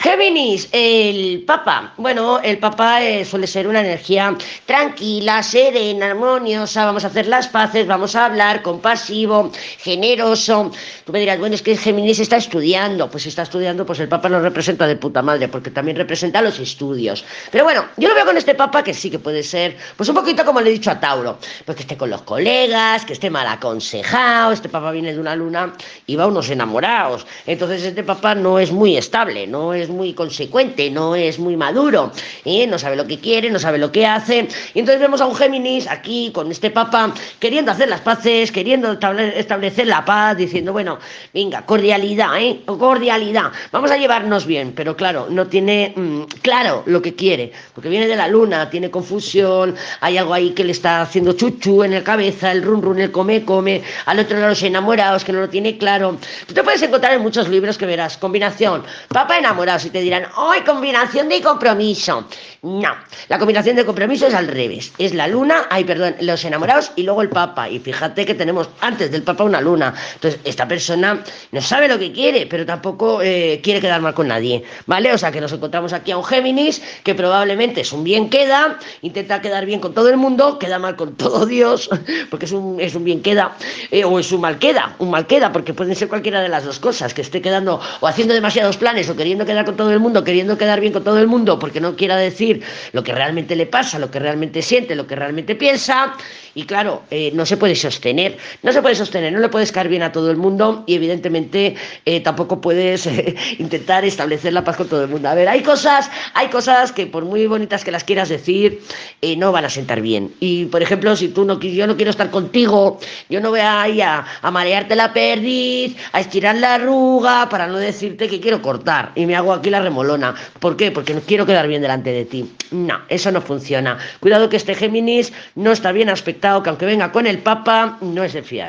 Géminis, el Papa. Bueno, el Papa eh, suele ser una energía tranquila, serena, armoniosa. Vamos a hacer las paces, vamos a hablar, compasivo, generoso. Tú me dirás, bueno, es que Géminis está estudiando. Pues está estudiando, pues el Papa lo representa de puta madre, porque también representa los estudios. Pero bueno, yo lo veo con este Papa que sí que puede ser, pues un poquito como le he dicho a Tauro, pues que esté con los colegas, que esté mal aconsejado. Este Papa viene de una luna y va a unos enamorados. Entonces este Papa no es muy estable, no es muy consecuente, no es muy maduro, ¿eh? no sabe lo que quiere, no sabe lo que hace. Y entonces vemos a un Géminis aquí con este Papa queriendo hacer las paces, queriendo establecer la paz, diciendo, bueno, venga, cordialidad, ¿eh? cordialidad, vamos a llevarnos bien, pero claro, no tiene mm, claro lo que quiere, porque viene de la luna, tiene confusión, hay algo ahí que le está haciendo chuchu en la cabeza, el run run, el come come, al otro lado los enamorados que no lo tiene claro. Tú te puedes encontrar en muchos libros que verás, combinación, Papa enamorado, y te dirán, ¡ay, combinación de compromiso! No, la combinación de compromiso es al revés. Es la luna, ay, perdón, los enamorados y luego el papa. Y fíjate que tenemos antes del papa una luna. Entonces, esta persona no sabe lo que quiere, pero tampoco eh, quiere quedar mal con nadie. ¿Vale? O sea, que nos encontramos aquí a un Géminis que probablemente es un bien queda, intenta quedar bien con todo el mundo, queda mal con todo Dios, porque es un, es un bien queda, eh, o es un mal queda, un mal queda, porque pueden ser cualquiera de las dos cosas, que esté quedando o haciendo demasiados planes o queriendo quedar con todo el mundo, queriendo quedar bien con todo el mundo, porque no quiera decir lo que realmente le pasa, lo que realmente siente, lo que realmente piensa, y claro, eh, no se puede sostener, no se puede sostener, no le puedes caer bien a todo el mundo y evidentemente eh, tampoco puedes eh, intentar establecer la paz con todo el mundo. A ver, hay cosas, hay cosas que por muy bonitas que las quieras decir, no van a sentar bien. Y por ejemplo, si tú no yo no quiero estar contigo, yo no voy a, a marearte la perdiz, a estirar la arruga para no decirte que quiero cortar y me hago aquí la remolona. ¿Por qué? Porque no quiero quedar bien delante de ti. No, eso no funciona. Cuidado que este Géminis no está bien aspectado, que aunque venga con el Papa, no es de fiar.